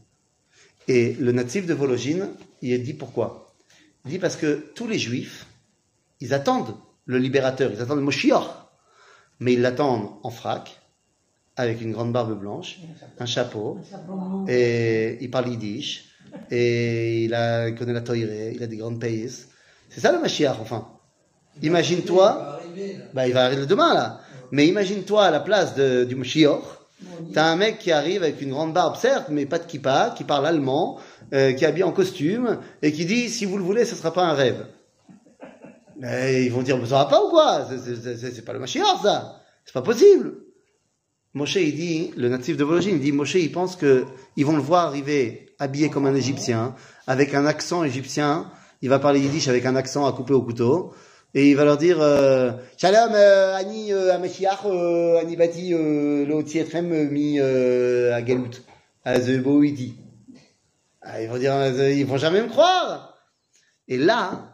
Et le natif de Vologine, il dit pourquoi Il dit parce que tous les juifs, ils attendent le libérateur, ils attendent le Moshiach, mais ils l'attendent en frac, avec une grande barbe blanche, un chapeau, et il parle yiddish, et il, a, connaît la toirée, il a des grandes pays. C'est ça le Mashiach, enfin. Imagine-toi, bah, il va arriver demain là, mais imagine-toi à la place du Mashiach, t'as un mec qui arrive avec une grande barbe, certes, mais pas de kippa, qui parle allemand, euh, qui est habillé en costume, et qui dit si vous le voulez, ce sera pas un rêve. Mais ils vont dire, ça va pas ou quoi? C'est- pas le Mashiach, ça. C'est pas possible. Moshe, il dit, le natif de Vologine, il dit, Moshe, il pense que ils vont le voir arriver habillé comme un Égyptien, avec un accent égyptien. Il va parler yiddish avec un accent à couper au couteau. Et il va leur dire, euh, Shalom, euh, Ani, euh, Amashiach, euh, Ani Bati, euh, lo tietrem euh, mi euh, à Galout, à. Ah, Ils vont dire, euh, ils vont jamais me croire. Et là,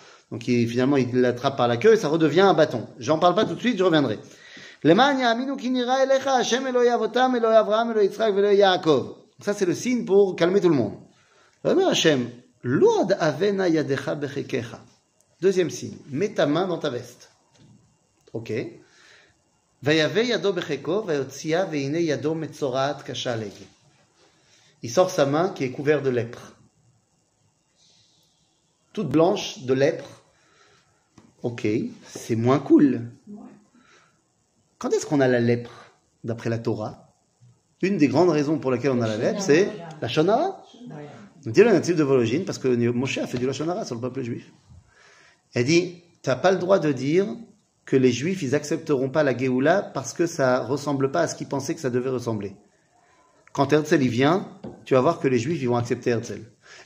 Donc il, finalement, il l'attrape par la queue et ça redevient un bâton. J'en parle pas tout de suite, je reviendrai. Ça, c'est le signe pour calmer tout le monde. Deuxième signe, mets ta main dans ta veste. Ok. Il sort sa main qui est couverte de lèpre toute blanche de lèpre, Ok, c'est moins cool. Quand est-ce qu'on a la lèpre, d'après la Torah? Une des grandes raisons pour lesquelles on a la lèpre, c'est la shonara. Nous dit le natif de Vologine, parce que Moshe a fait du Lachonara sur le peuple juif. Elle dit, t'as pas le droit de dire que les juifs, ils accepteront pas la Géoula parce que ça ressemble pas à ce qu'ils pensaient que ça devait ressembler. Quand Herzl y vient, tu vas voir que les juifs, ils vont accepter Herzl.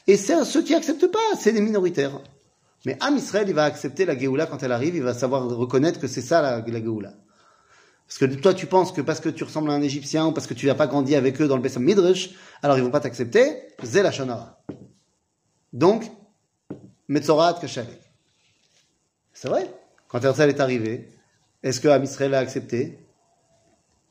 Et c'est ceux qui acceptent pas, c'est des minoritaires. Mais Am Israël, il va accepter la Géoula quand elle arrive, il va savoir reconnaître que c'est ça la, la Géoula. Parce que toi, tu penses que parce que tu ressembles à un Égyptien ou parce que tu n'as pas grandi avec eux dans le Bessam Midrash, alors ils vont pas t'accepter. C'est la Shonara. Donc, Metzorat Kashalek. C'est vrai? Quand Herzl est arrivé, est-ce que Am Israël a accepté?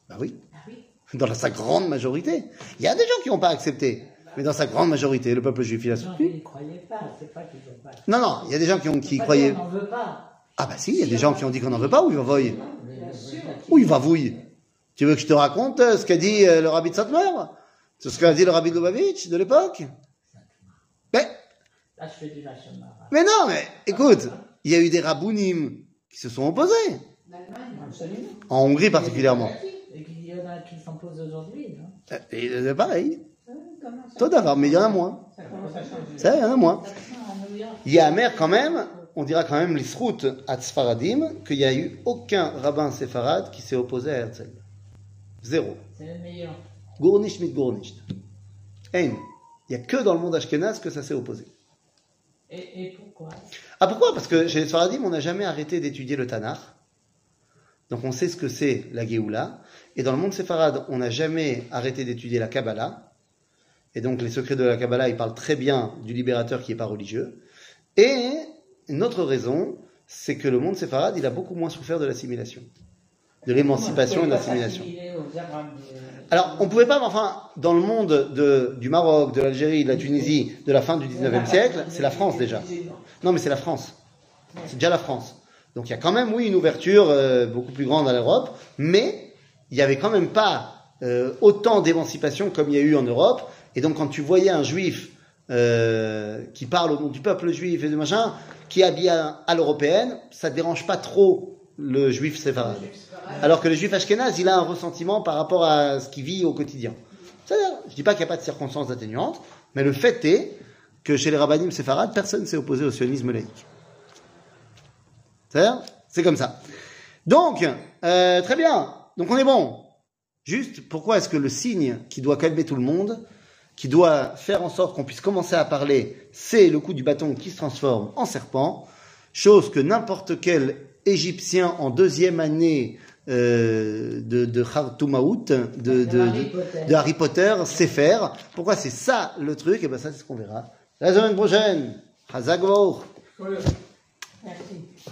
Bah oui. Ah oui. Dans sa grande majorité. Il y a des gens qui n'ont pas accepté. Mais dans sa grande majorité, le peuple juif, il a soutenu. croyaient pas, c'est pas pas. Non, non, il y a des gens qui, ont, qui croyaient. qu'on n'en veut pas. Ah bah si, il y a des gens qui ont dit qu'on n'en veut pas, ou il va voyer. Bien sûr. Où il va vouille Tu veux que je te raconte euh, ce qu'a dit euh, le rabbi de Satmer C'est ce qu'a dit le rabbi de Lubavitch de l'époque mais, Là, je fais du mais non, mais écoute, il y a eu des rabounim qui se sont opposés, en Hongrie particulièrement. Et qu'il y en a qui s'en posent aujourd'hui. Euh, Et c'est pareil, toi d'avoir, mais il y en a moins. Ça il y en a moins. Il y a Amer quand même, on dira quand même l'Isrout à Tzfaradim, qu'il n'y a eu aucun rabbin séfarade qui s'est opposé à Herzl. Zéro. C'est le meilleur. Gournish mit Gournish. Ein. Il n'y a que dans le monde ashkénaze que ça s'est opposé. Et, et pourquoi? Ah pourquoi? Parce que chez les Sfaradim, on n'a jamais arrêté d'étudier le Tanakh. Donc on sait ce que c'est la Géoula. Et dans le monde séfarade, on n'a jamais arrêté d'étudier la Kabbalah. Et donc les secrets de la Kabbalah, ils parlent très bien du libérateur qui n'est pas religieux. Et une autre raison, c'est que le monde séfarade, il a beaucoup moins souffert de l'assimilation. De l'émancipation et de l'assimilation. Alors, on pouvait pas, mais enfin, dans le monde de, du Maroc, de l'Algérie, de la Tunisie, de la fin du 19e siècle, c'est la France déjà. Non, mais c'est la France. C'est déjà la France. Donc il y a quand même, oui, une ouverture euh, beaucoup plus grande à l'Europe, mais il n'y avait quand même pas euh, autant d'émancipation comme il y a eu en Europe. Et donc quand tu voyais un juif euh, qui parle au nom du peuple juif et de machin, qui est habillé à, l'européenne, ça dérange pas trop le juif séfarade. Alors que le juif ashkénaze, il a un ressentiment par rapport à ce qu'il vit au quotidien. C'est-à-dire, je dis pas qu'il n'y a pas de circonstances atténuantes, mais le fait est que chez les rabbinim séfarades, personne ne s'est opposé au sionisme laïque. C'est-à-dire, c'est comme ça. Donc, euh, très bien. Donc on est bon. Juste, pourquoi est-ce que le signe qui doit calmer tout le monde, qui doit faire en sorte qu'on puisse commencer à parler, c'est le coup du bâton qui se transforme en serpent, chose que n'importe quel Égyptien en deuxième année euh, de, de Khartoumaout, de, de, de, Harry Potter. de Harry Potter, sait faire. Pourquoi c'est ça le truc? Et ben ça, c'est ce qu'on verra la semaine prochaine. Merci.